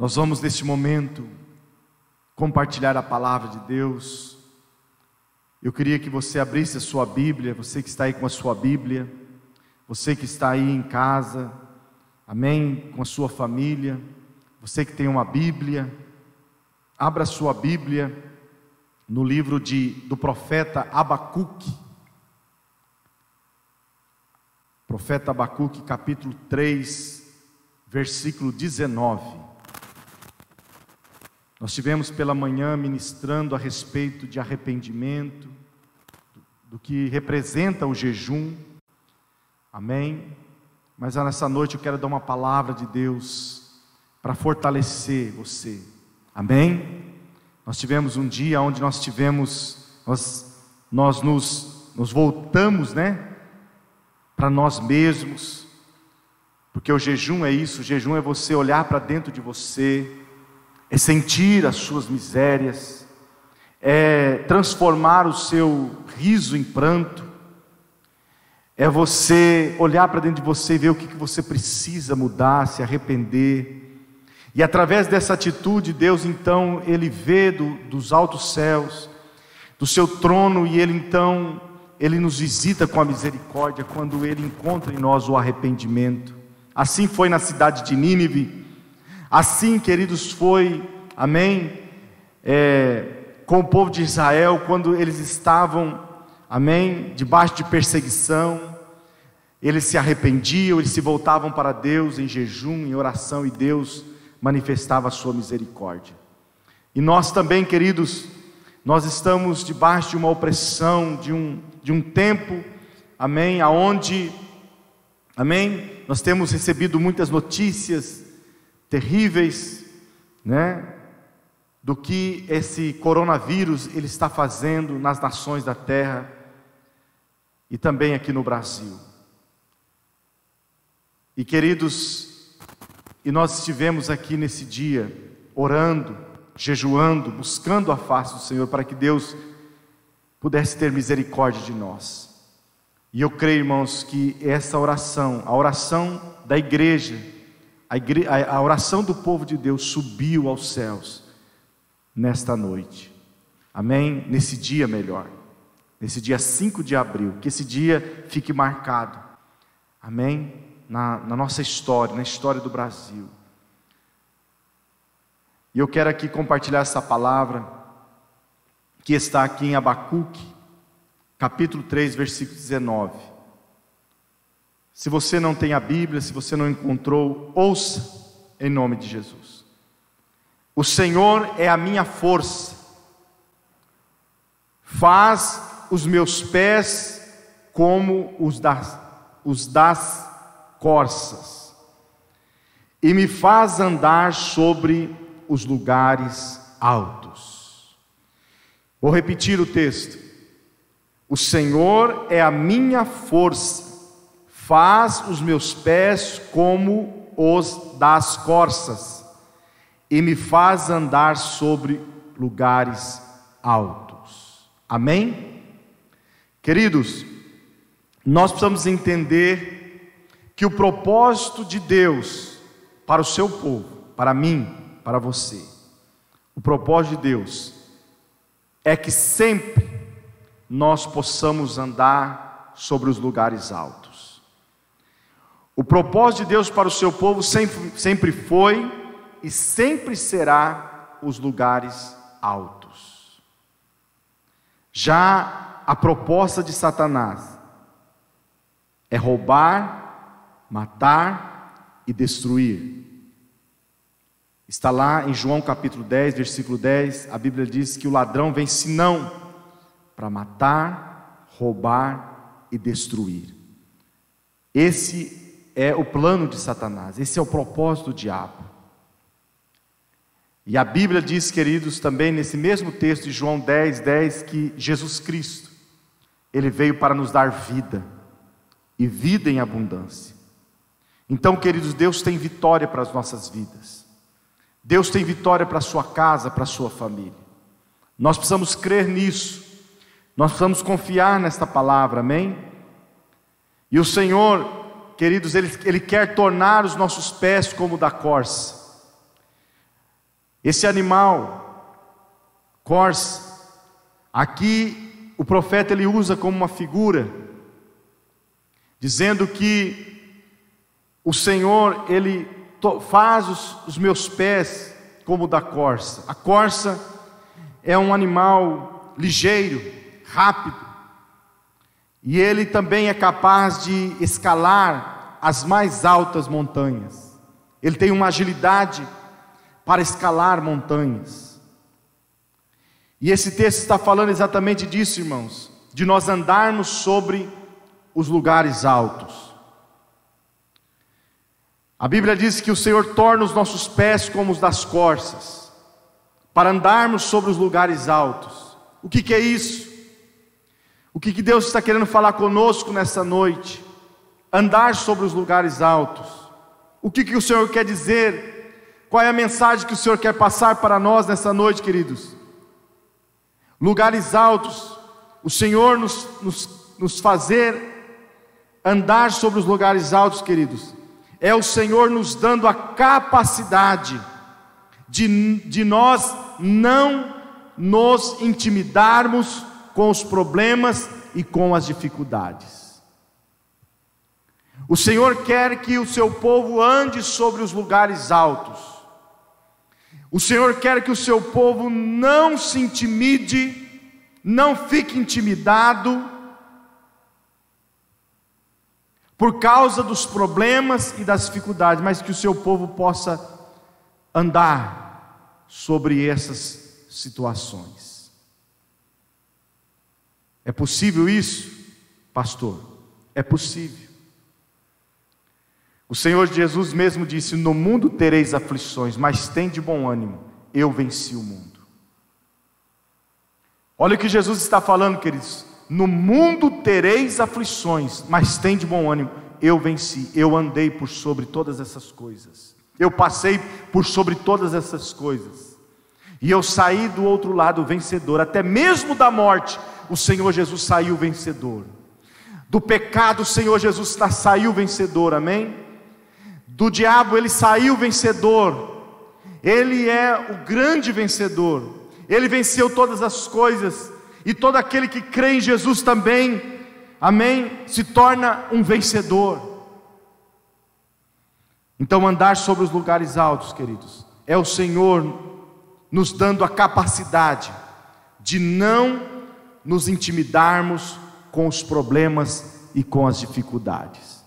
Nós vamos neste momento compartilhar a palavra de Deus. Eu queria que você abrisse a sua Bíblia, você que está aí com a sua Bíblia, você que está aí em casa, amém, com a sua família, você que tem uma Bíblia, abra a sua Bíblia no livro de, do profeta Abacuque. Profeta Abacuque, capítulo 3, versículo 19. Nós tivemos pela manhã ministrando a respeito de arrependimento, do que representa o jejum, amém? Mas nessa noite eu quero dar uma palavra de Deus para fortalecer você, amém? Nós tivemos um dia onde nós tivemos, nós, nós nos, nos voltamos, né? Para nós mesmos, porque o jejum é isso, o jejum é você olhar para dentro de você, é sentir as suas misérias, é transformar o seu riso em pranto, é você olhar para dentro de você e ver o que você precisa mudar, se arrepender. E através dessa atitude, Deus então, Ele vê do, dos altos céus, do seu trono, e Ele então, Ele nos visita com a misericórdia, quando Ele encontra em nós o arrependimento. Assim foi na cidade de Nínive, assim, queridos, foi, amém, é, com o povo de Israel, quando eles estavam, amém, debaixo de perseguição, eles se arrependiam, eles se voltavam para Deus em jejum, em oração, e Deus manifestava a sua misericórdia. E nós também, queridos, nós estamos debaixo de uma opressão, de um, de um tempo, amém, aonde, amém, nós temos recebido muitas notícias terríveis, né, do que esse coronavírus ele está fazendo nas nações da terra e também aqui no Brasil. E queridos, e nós estivemos aqui nesse dia orando, jejuando, buscando a face do Senhor para que Deus pudesse ter misericórdia de nós. E eu creio, irmãos, que essa oração, a oração da igreja, a, a oração do povo de Deus subiu aos céus nesta noite. Amém? Nesse dia melhor. Nesse dia 5 de abril. Que esse dia fique marcado. Amém? Na, na nossa história, na história do Brasil. E eu quero aqui compartilhar essa palavra que está aqui em Abacuque, capítulo 3, versículo 19. Se você não tem a Bíblia, se você não encontrou, ouça em nome de Jesus. O Senhor é a minha força, faz os meus pés como os das, os das corças, e me faz andar sobre os lugares altos. Vou repetir o texto. O Senhor é a minha força, faz os meus pés como os das corças e me faz andar sobre lugares altos. Amém? Queridos, nós precisamos entender que o propósito de Deus para o seu povo, para mim, para você, o propósito de Deus é que sempre nós possamos andar sobre os lugares altos. O propósito de Deus para o seu povo sempre, sempre foi e sempre será os lugares altos. Já a proposta de Satanás é roubar, matar e destruir. Está lá em João capítulo 10, versículo 10, a Bíblia diz que o ladrão vem senão para matar, roubar e destruir. Esse é o plano de Satanás, esse é o propósito do diabo. E a Bíblia diz, queridos, também nesse mesmo texto de João 10, 10, que Jesus Cristo, Ele veio para nos dar vida, e vida em abundância. Então, queridos, Deus tem vitória para as nossas vidas, Deus tem vitória para a sua casa, para a sua família. Nós precisamos crer nisso, nós precisamos confiar nesta palavra, amém? E o Senhor, queridos, Ele, Ele quer tornar os nossos pés como da corça Esse animal, corça, aqui o profeta ele usa como uma figura, dizendo que o Senhor ele faz os, os meus pés como o da corça. A corça é um animal ligeiro, rápido, e ele também é capaz de escalar as mais altas montanhas. Ele tem uma agilidade para escalar montanhas. E esse texto está falando exatamente disso, irmãos, de nós andarmos sobre os lugares altos. A Bíblia diz que o Senhor torna os nossos pés como os das corças, para andarmos sobre os lugares altos. O que, que é isso? O que, que Deus está querendo falar conosco nessa noite? Andar sobre os lugares altos. O que, que o Senhor quer dizer? Qual é a mensagem que o Senhor quer passar para nós nessa noite, queridos? Lugares altos, o Senhor nos, nos, nos fazer andar sobre os lugares altos, queridos é o Senhor nos dando a capacidade de, de nós não nos intimidarmos com os problemas e com as dificuldades. O Senhor quer que o seu povo ande sobre os lugares altos. O Senhor quer que o seu povo não se intimide, não fique intimidado por causa dos problemas e das dificuldades, mas que o seu povo possa andar sobre essas situações. É possível isso, pastor? É possível. O Senhor Jesus mesmo disse: No mundo tereis aflições, mas tem de bom ânimo, eu venci o mundo. Olha o que Jesus está falando, queridos. No mundo tereis aflições, mas tem de bom ânimo. Eu venci, eu andei por sobre todas essas coisas. Eu passei por sobre todas essas coisas. E eu saí do outro lado vencedor, até mesmo da morte, o Senhor Jesus saiu vencedor. Do pecado, o Senhor Jesus saiu vencedor, amém? Do diabo, ele saiu vencedor. Ele é o grande vencedor. Ele venceu todas as coisas e todo aquele que crê em Jesus também, amém, se torna um vencedor. Então, andar sobre os lugares altos, queridos, é o Senhor nos dando a capacidade de não nos intimidarmos com os problemas e com as dificuldades.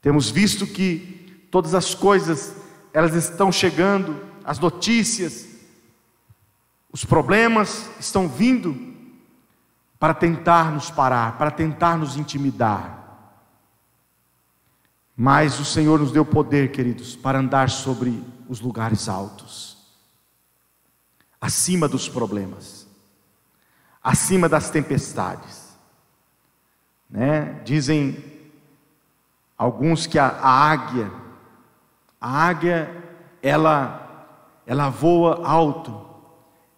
Temos visto que todas as coisas elas estão chegando, as notícias, os problemas estão vindo para tentar nos parar, para tentar nos intimidar. Mas o Senhor nos deu poder, queridos, para andar sobre os lugares altos, acima dos problemas, acima das tempestades. Né? Dizem alguns que a, a águia, a águia, ela, ela voa alto,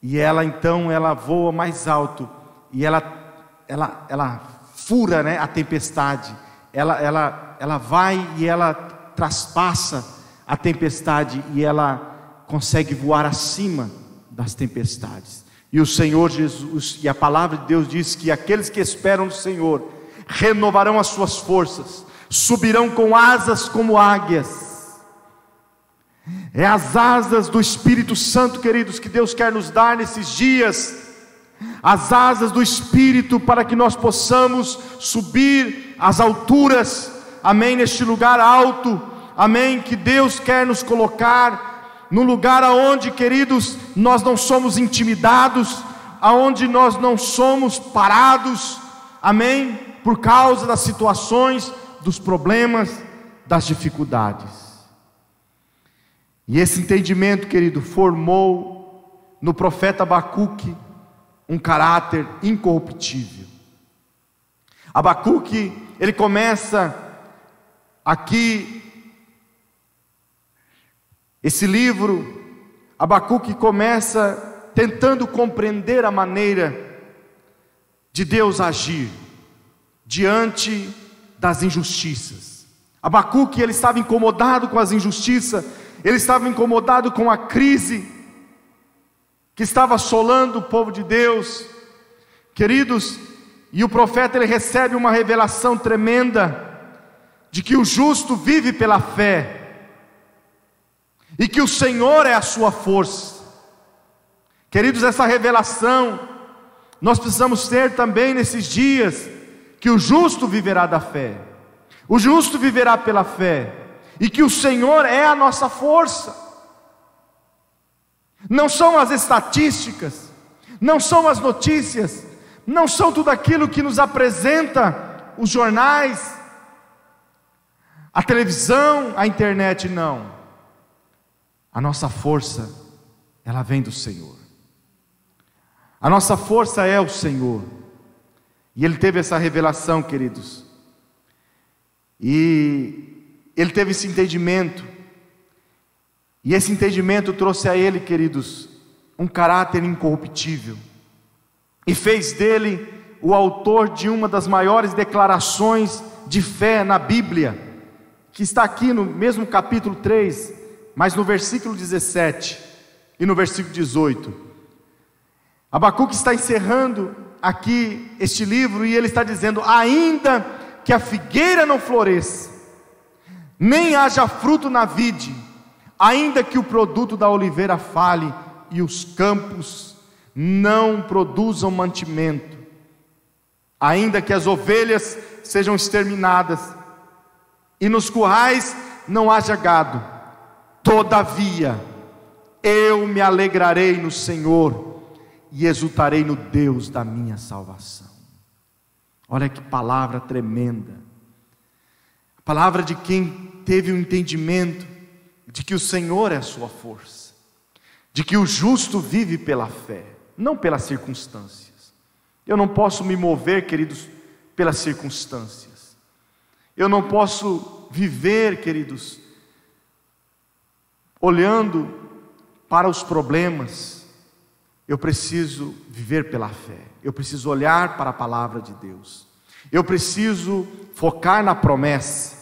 e ela então ela voa mais alto e ela ela ela fura, né, a tempestade. Ela ela ela vai e ela traspassa a tempestade e ela consegue voar acima das tempestades. E o Senhor Jesus e a palavra de Deus diz que aqueles que esperam no Senhor renovarão as suas forças, subirão com asas como águias. É as asas do Espírito Santo, queridos, que Deus quer nos dar nesses dias. As asas do Espírito para que nós possamos subir às alturas, amém, neste lugar alto, amém, que Deus quer nos colocar, no lugar aonde, queridos, nós não somos intimidados, aonde nós não somos parados, amém, por causa das situações, dos problemas, das dificuldades. E esse entendimento, querido, formou no profeta Abacuque um caráter incorruptível. Abacuque, ele começa aqui esse livro, Abacuque começa tentando compreender a maneira de Deus agir diante das injustiças. Abacuque ele estava incomodado com as injustiças ele estava incomodado com a crise que estava assolando o povo de Deus. Queridos, e o profeta ele recebe uma revelação tremenda de que o justo vive pela fé e que o Senhor é a sua força. Queridos, essa revelação nós precisamos ter também nesses dias que o justo viverá da fé. O justo viverá pela fé e que o Senhor é a nossa força. Não são as estatísticas, não são as notícias, não são tudo aquilo que nos apresenta os jornais, a televisão, a internet, não. A nossa força, ela vem do Senhor. A nossa força é o Senhor. E ele teve essa revelação, queridos. E ele teve esse entendimento. E esse entendimento trouxe a ele, queridos, um caráter incorruptível. E fez dele o autor de uma das maiores declarações de fé na Bíblia que está aqui no mesmo capítulo 3, mas no versículo 17 e no versículo 18. Abacuque está encerrando aqui este livro e ele está dizendo: ainda que a figueira não floresça, nem haja fruto na vide, ainda que o produto da oliveira fale e os campos não produzam mantimento, ainda que as ovelhas sejam exterminadas e nos currais não haja gado. Todavia, eu me alegrarei no Senhor e exultarei no Deus da minha salvação. Olha que palavra tremenda. A palavra de quem teve o um entendimento de que o Senhor é a sua força, de que o justo vive pela fé, não pelas circunstâncias. Eu não posso me mover, queridos, pelas circunstâncias. Eu não posso viver, queridos, olhando para os problemas. Eu preciso viver pela fé. Eu preciso olhar para a palavra de Deus. Eu preciso focar na promessa.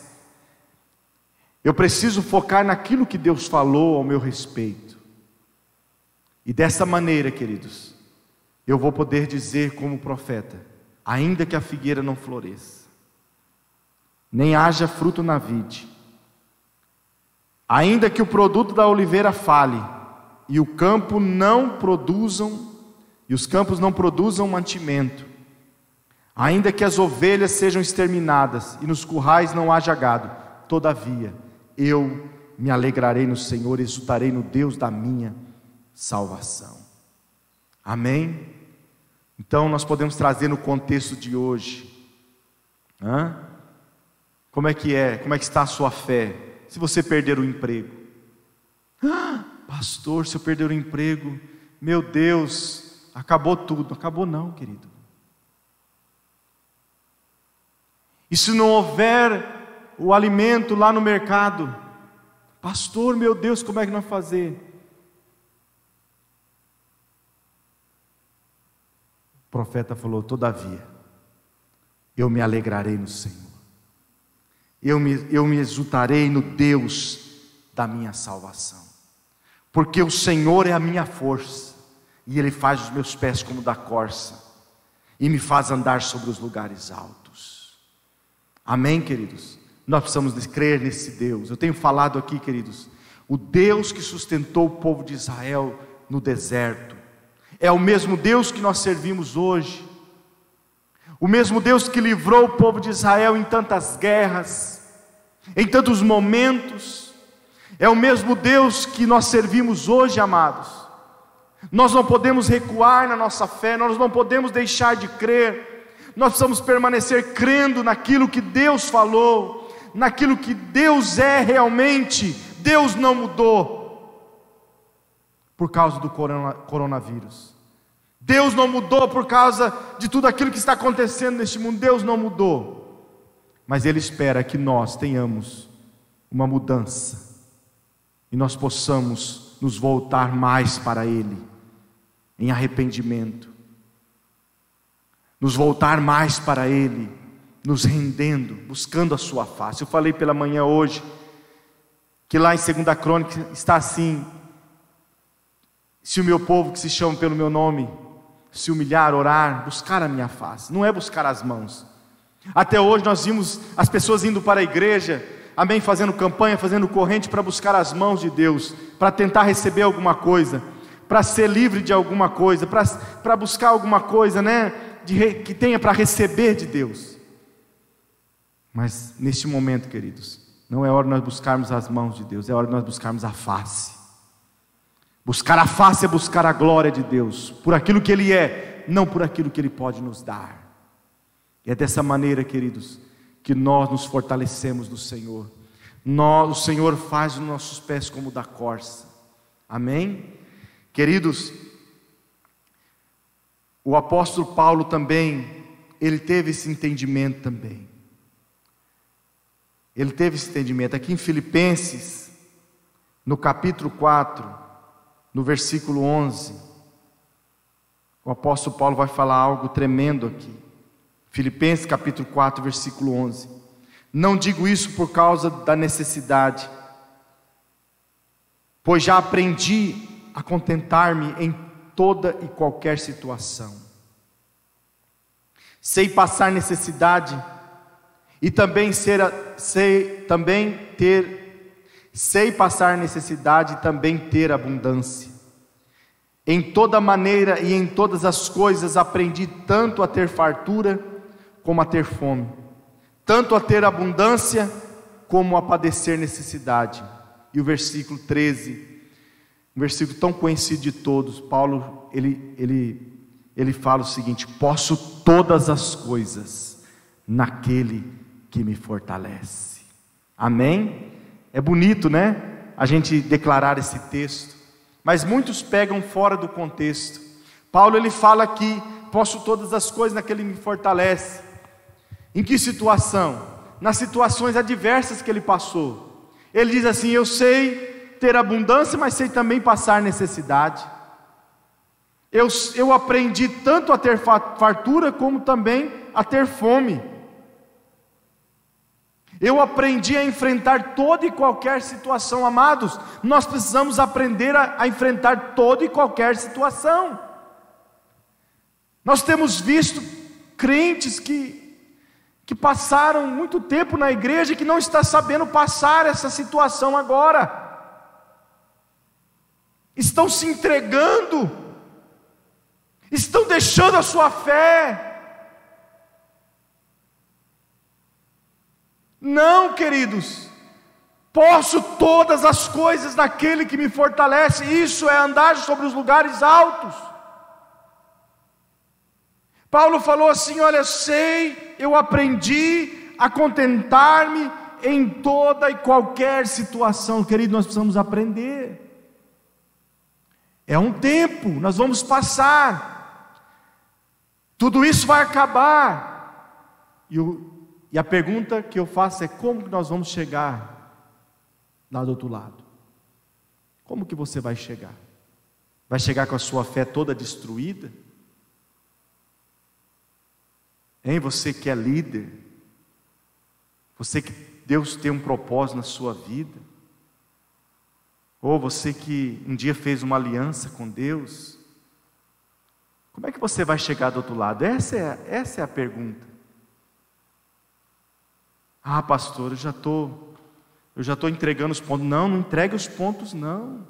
Eu preciso focar naquilo que Deus falou ao meu respeito. E dessa maneira, queridos, eu vou poder dizer como profeta: ainda que a figueira não floresça, nem haja fruto na vide. Ainda que o produto da oliveira fale, e o campo não produzam, e os campos não produzam mantimento, ainda que as ovelhas sejam exterminadas e nos currais não haja gado, todavia eu me alegrarei no Senhor, exultarei no Deus da minha salvação. Amém? Então nós podemos trazer no contexto de hoje. Hã? Como é que é? Como é que está a sua fé? Se você perder o emprego. Ah, pastor, se eu perder o emprego, meu Deus, acabou tudo. Acabou não, querido. E se não houver o alimento lá no mercado, pastor, meu Deus, como é que nós fazer? O profeta falou: Todavia, eu me alegrarei no Senhor eu me, eu me exultarei no Deus da minha salvação, porque o Senhor é a minha força, e Ele faz os meus pés como da corça, e me faz andar sobre os lugares altos. Amém, queridos? Nós precisamos crer nesse Deus. Eu tenho falado aqui, queridos, o Deus que sustentou o povo de Israel no deserto, é o mesmo Deus que nós servimos hoje, o mesmo Deus que livrou o povo de Israel em tantas guerras, em tantos momentos, é o mesmo Deus que nós servimos hoje, amados. Nós não podemos recuar na nossa fé, nós não podemos deixar de crer, nós precisamos permanecer crendo naquilo que Deus falou, naquilo que Deus é realmente. Deus não mudou por causa do coronavírus. Deus não mudou por causa de tudo aquilo que está acontecendo neste mundo. Deus não mudou mas Ele espera que nós tenhamos uma mudança e nós possamos nos voltar mais para Ele, em arrependimento, nos voltar mais para Ele, nos rendendo, buscando a Sua face. Eu falei pela manhã hoje, que lá em 2 Crônica está assim: se o meu povo que se chama pelo meu nome se humilhar, orar, buscar a minha face, não é buscar as mãos. Até hoje nós vimos as pessoas indo para a igreja, amém, fazendo campanha, fazendo corrente para buscar as mãos de Deus, para tentar receber alguma coisa, para ser livre de alguma coisa, para buscar alguma coisa, né, de, que tenha para receber de Deus. Mas neste momento, queridos, não é hora de nós buscarmos as mãos de Deus, é hora de nós buscarmos a face. Buscar a face é buscar a glória de Deus, por aquilo que Ele é, não por aquilo que Ele pode nos dar. E é dessa maneira, queridos, que nós nos fortalecemos no Senhor. Nós, o Senhor faz os nossos pés como da corça. Amém? Queridos, o apóstolo Paulo também, ele teve esse entendimento também. Ele teve esse entendimento. Aqui em Filipenses, no capítulo 4, no versículo 11, o apóstolo Paulo vai falar algo tremendo aqui. Filipenses capítulo 4, versículo 11. Não digo isso por causa da necessidade, pois já aprendi a contentar-me em toda e qualquer situação. Sei passar necessidade e também ser sei também ter Sei passar necessidade e também ter abundância. Em toda maneira e em todas as coisas aprendi tanto a ter fartura como a ter fome, tanto a ter abundância como a padecer necessidade. E o versículo 13, um versículo tão conhecido de todos, Paulo, ele, ele, ele fala o seguinte: Posso todas as coisas naquele que me fortalece. Amém? É bonito, né? A gente declarar esse texto, mas muitos pegam fora do contexto. Paulo ele fala aqui: posso todas as coisas naquele que me fortalece. Em que situação? Nas situações adversas que ele passou. Ele diz assim: Eu sei ter abundância, mas sei também passar necessidade. Eu, eu aprendi tanto a ter fartura, como também a ter fome. Eu aprendi a enfrentar toda e qualquer situação, amados. Nós precisamos aprender a, a, enfrentar toda e qualquer situação. Nós temos visto crentes que, que passaram muito tempo na igreja e que não está sabendo passar essa situação agora. Estão se entregando, estão deixando a sua fé, Não, queridos. Posso todas as coisas naquele que me fortalece. Isso é andar sobre os lugares altos. Paulo falou assim: Olha, sei, eu aprendi a contentar-me em toda e qualquer situação. Querido, nós precisamos aprender. É um tempo, nós vamos passar. Tudo isso vai acabar. E o, e a pergunta que eu faço é: como nós vamos chegar lá do outro lado? Como que você vai chegar? Vai chegar com a sua fé toda destruída? Hein, você que é líder, você que Deus tem um propósito na sua vida, ou você que um dia fez uma aliança com Deus, como é que você vai chegar do outro lado? Essa é, essa é a pergunta. Ah, pastor, eu já estou, eu já estou entregando os pontos. Não, não entregue os pontos, não.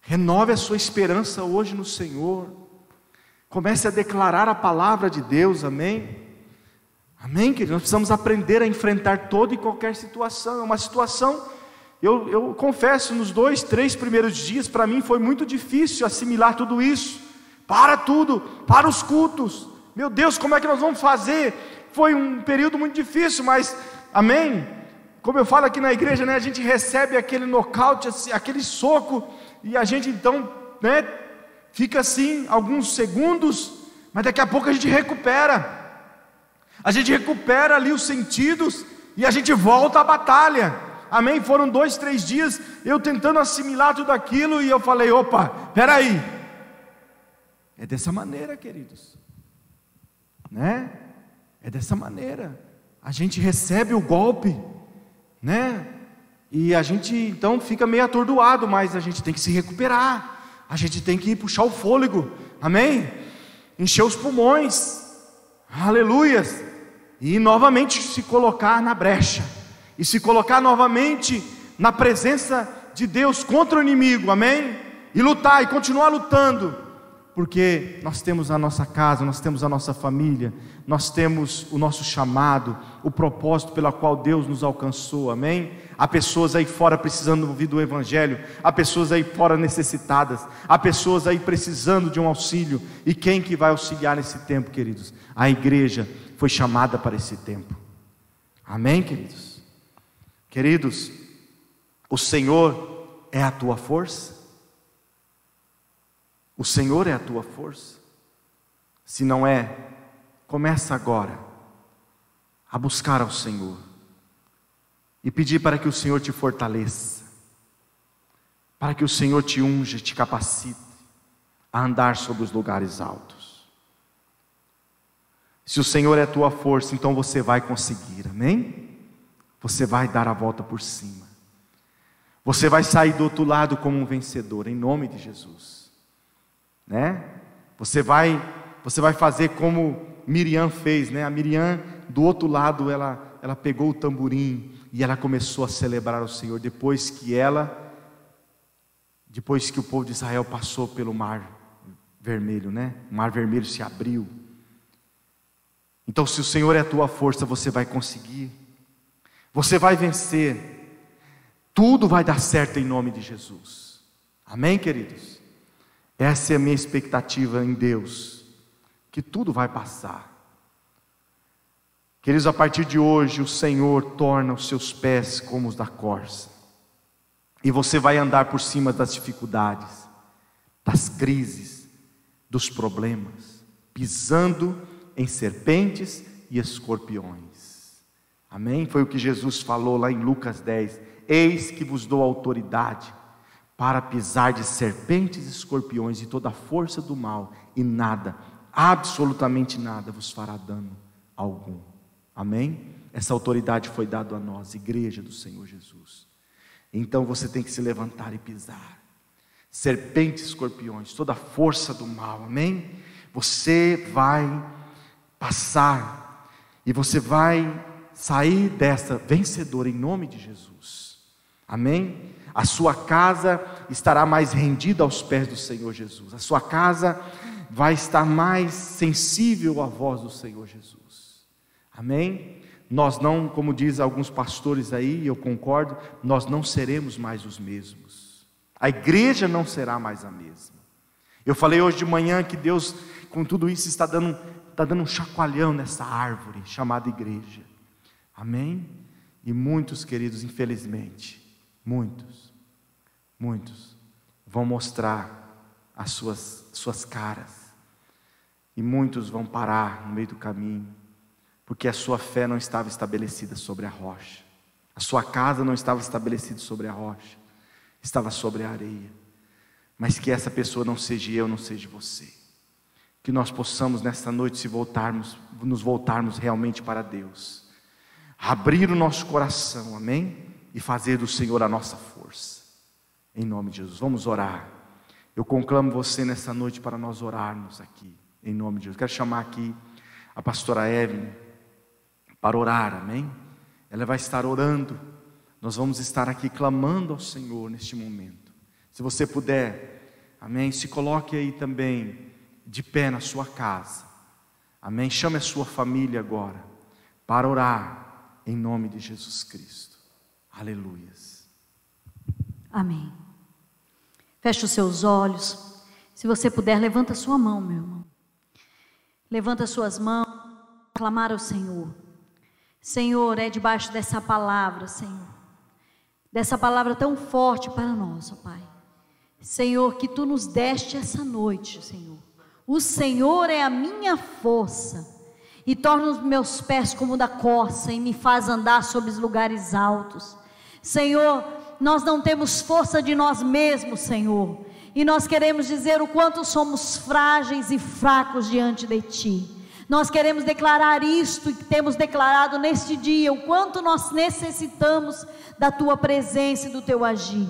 Renove a sua esperança hoje no Senhor. Comece a declarar a palavra de Deus, amém? Amém, queridos? Nós precisamos aprender a enfrentar toda e qualquer situação. É uma situação, eu, eu confesso, nos dois, três primeiros dias, para mim foi muito difícil assimilar tudo isso. Para tudo, para os cultos. Meu Deus, como é que nós vamos fazer? Foi um período muito difícil, mas Amém? Como eu falo aqui na igreja, né, a gente recebe aquele nocaute, aquele soco, e a gente então, né, fica assim alguns segundos, mas daqui a pouco a gente recupera. A gente recupera ali os sentidos e a gente volta à batalha. Amém? Foram dois, três dias eu tentando assimilar tudo aquilo e eu falei: opa, peraí. É dessa maneira, queridos. Né? É dessa maneira a gente recebe o golpe, né? E a gente então fica meio atordoado, mas a gente tem que se recuperar. A gente tem que puxar o fôlego, amém? Encher os pulmões, aleluias, e novamente se colocar na brecha, e se colocar novamente na presença de Deus contra o inimigo, amém? E lutar e continuar lutando, porque nós temos a nossa casa, nós temos a nossa família, nós temos o nosso chamado, o propósito pela qual Deus nos alcançou, amém? Há pessoas aí fora precisando ouvir do Evangelho, há pessoas aí fora necessitadas, há pessoas aí precisando de um auxílio, e quem que vai auxiliar nesse tempo, queridos? A igreja foi chamada para esse tempo, amém, queridos? Queridos, o Senhor é a tua força? O Senhor é a tua força? Se não é, começa agora a buscar ao Senhor e pedir para que o Senhor te fortaleça, para que o Senhor te unja, te capacite a andar sobre os lugares altos. Se o Senhor é a tua força, então você vai conseguir, amém? Você vai dar a volta por cima. Você vai sair do outro lado como um vencedor, em nome de Jesus né? Você vai, você vai fazer como Miriam fez, né? A Miriam do outro lado ela, ela pegou o tamborim e ela começou a celebrar o Senhor depois que ela, depois que o povo de Israel passou pelo mar vermelho, né? O mar vermelho se abriu. Então, se o Senhor é a tua força, você vai conseguir. Você vai vencer. Tudo vai dar certo em nome de Jesus. Amém, queridos? Essa é a minha expectativa em Deus, que tudo vai passar. Queridos, a partir de hoje o Senhor torna os seus pés como os da corça, e você vai andar por cima das dificuldades, das crises, dos problemas, pisando em serpentes e escorpiões. Amém? Foi o que Jesus falou lá em Lucas 10: Eis que vos dou autoridade para pisar de serpentes e escorpiões e toda a força do mal, e nada, absolutamente nada, vos fará dano algum. Amém? Essa autoridade foi dada a nós, igreja do Senhor Jesus. Então você tem que se levantar e pisar. Serpentes, escorpiões, toda a força do mal, amém? Você vai passar e você vai sair dessa vencedora em nome de Jesus. Amém? a sua casa estará mais rendida aos pés do Senhor Jesus, a sua casa vai estar mais sensível à voz do Senhor Jesus. Amém? Nós não, como diz alguns pastores aí, eu concordo, nós não seremos mais os mesmos. A igreja não será mais a mesma. Eu falei hoje de manhã que Deus, com tudo isso, está dando, está dando um chacoalhão nessa árvore chamada igreja. Amém? E muitos, queridos, infelizmente, muitos, muitos vão mostrar as suas, suas caras, e muitos vão parar no meio do caminho, porque a sua fé não estava estabelecida sobre a rocha, a sua casa não estava estabelecida sobre a rocha, estava sobre a areia. Mas que essa pessoa não seja eu, não seja você. Que nós possamos nesta noite se voltarmos, nos voltarmos realmente para Deus. Abrir o nosso coração, amém? E fazer do Senhor a nossa força. Em nome de Jesus. Vamos orar. Eu conclamo você nessa noite para nós orarmos aqui. Em nome de Jesus. Quero chamar aqui a pastora Evelyn para orar, amém? Ela vai estar orando. Nós vamos estar aqui clamando ao Senhor neste momento. Se você puder, amém? Se coloque aí também de pé na sua casa. Amém? Chame a sua família agora para orar em nome de Jesus Cristo. Aleluias. Amém. Feche os seus olhos. Se você puder, levanta sua mão, meu irmão. Levanta suas mãos, clamar ao Senhor. Senhor, é debaixo dessa palavra, Senhor. Dessa palavra tão forte para nós, ó Pai. Senhor, que tu nos deste essa noite, Senhor. O Senhor é a minha força e torna os meus pés como da corça e me faz andar sobre os lugares altos. Senhor, nós não temos força de nós mesmos, Senhor. E nós queremos dizer o quanto somos frágeis e fracos diante de Ti. Nós queremos declarar isto e temos declarado neste dia o quanto nós necessitamos da Tua presença e do Teu agir.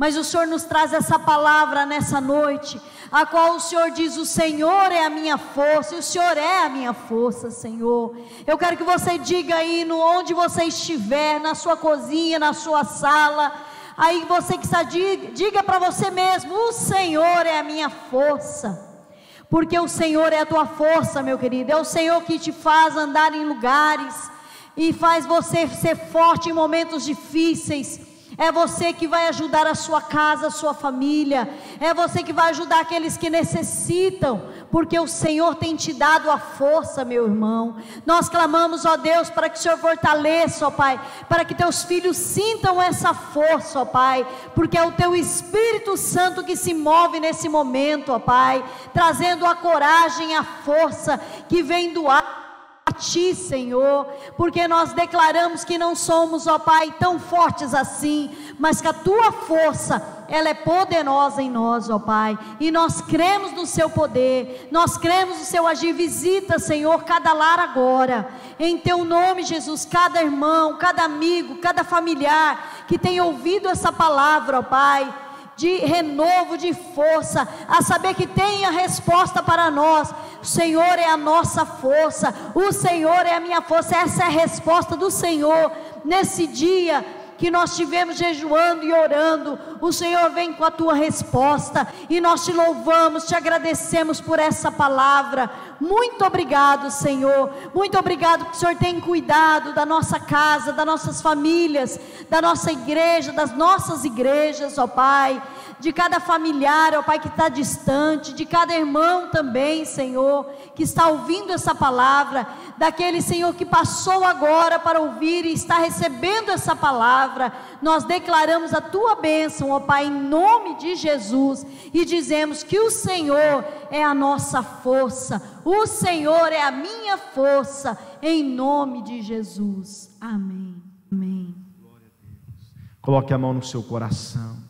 Mas o Senhor nos traz essa palavra nessa noite, a qual o Senhor diz: O Senhor é a minha força, o Senhor é a minha força, Senhor. Eu quero que você diga aí, no onde você estiver, na sua cozinha, na sua sala, aí você que está, diga, diga para você mesmo: O Senhor é a minha força porque o Senhor é a tua força, meu querido, é o Senhor que te faz andar em lugares e faz você ser forte em momentos difíceis. É você que vai ajudar a sua casa, a sua família. É você que vai ajudar aqueles que necessitam, porque o Senhor tem te dado a força, meu irmão. Nós clamamos, ó Deus, para que o Senhor fortaleça, ó Pai, para que teus filhos sintam essa força, ó Pai, porque é o teu Espírito Santo que se move nesse momento, ó Pai, trazendo a coragem, a força que vem do ar a Ti, Senhor, porque nós declaramos que não somos, ó Pai, tão fortes assim, mas que a Tua força, ela é poderosa em nós, ó Pai, e nós cremos no Seu poder, nós cremos no Seu agir. Visita, Senhor, cada lar agora, em Teu nome, Jesus, cada irmão, cada amigo, cada familiar que tem ouvido essa palavra, ó Pai de renovo, de força, a saber que tem a resposta para nós. O Senhor é a nossa força, o Senhor é a minha força. Essa é a resposta do Senhor nesse dia que nós estivemos jejuando e orando, o Senhor vem com a tua resposta e nós te louvamos, te agradecemos por essa palavra. Muito obrigado, Senhor. Muito obrigado porque o Senhor tem cuidado da nossa casa, das nossas famílias, da nossa igreja, das nossas igrejas, ó Pai de cada familiar, ó Pai, que está distante, de cada irmão também, Senhor, que está ouvindo essa palavra, daquele Senhor que passou agora para ouvir e está recebendo essa palavra. Nós declaramos a tua bênção, ó Pai, em nome de Jesus, e dizemos que o Senhor é a nossa força, o Senhor é a minha força, em nome de Jesus. Amém. Amém. Coloque a mão no seu coração.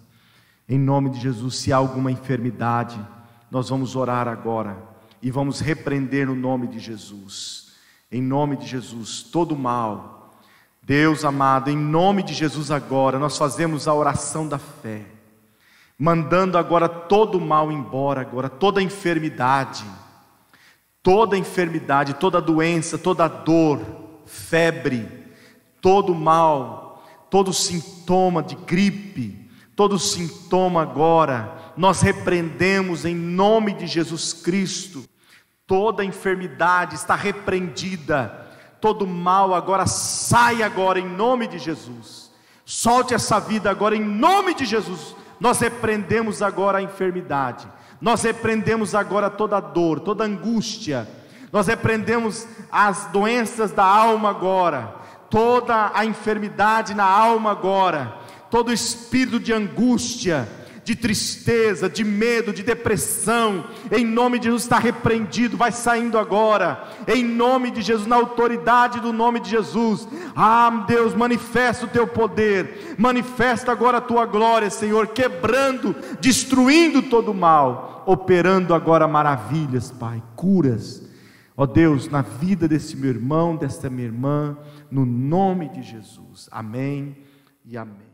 Em nome de Jesus, se há alguma enfermidade, nós vamos orar agora e vamos repreender no nome de Jesus. Em nome de Jesus, todo mal. Deus amado, em nome de Jesus agora, nós fazemos a oração da fé, mandando agora todo o mal embora, agora toda enfermidade, toda enfermidade, toda doença, toda dor, febre, todo mal, todo sintoma de gripe, todo sintoma agora, nós repreendemos em nome de Jesus Cristo. Toda enfermidade está repreendida, todo mal agora sai agora em nome de Jesus. Solte essa vida agora em nome de Jesus. Nós repreendemos agora a enfermidade. Nós repreendemos agora toda dor, toda angústia. Nós repreendemos as doenças da alma agora, toda a enfermidade na alma agora todo espírito de angústia, de tristeza, de medo, de depressão, em nome de Jesus está repreendido, vai saindo agora, em nome de Jesus, na autoridade do nome de Jesus. Ah, Deus, manifesta o teu poder, manifesta agora a tua glória, Senhor, quebrando, destruindo todo o mal, operando agora maravilhas, Pai, curas. Ó Deus, na vida desse meu irmão, desta minha irmã, no nome de Jesus. Amém e amém.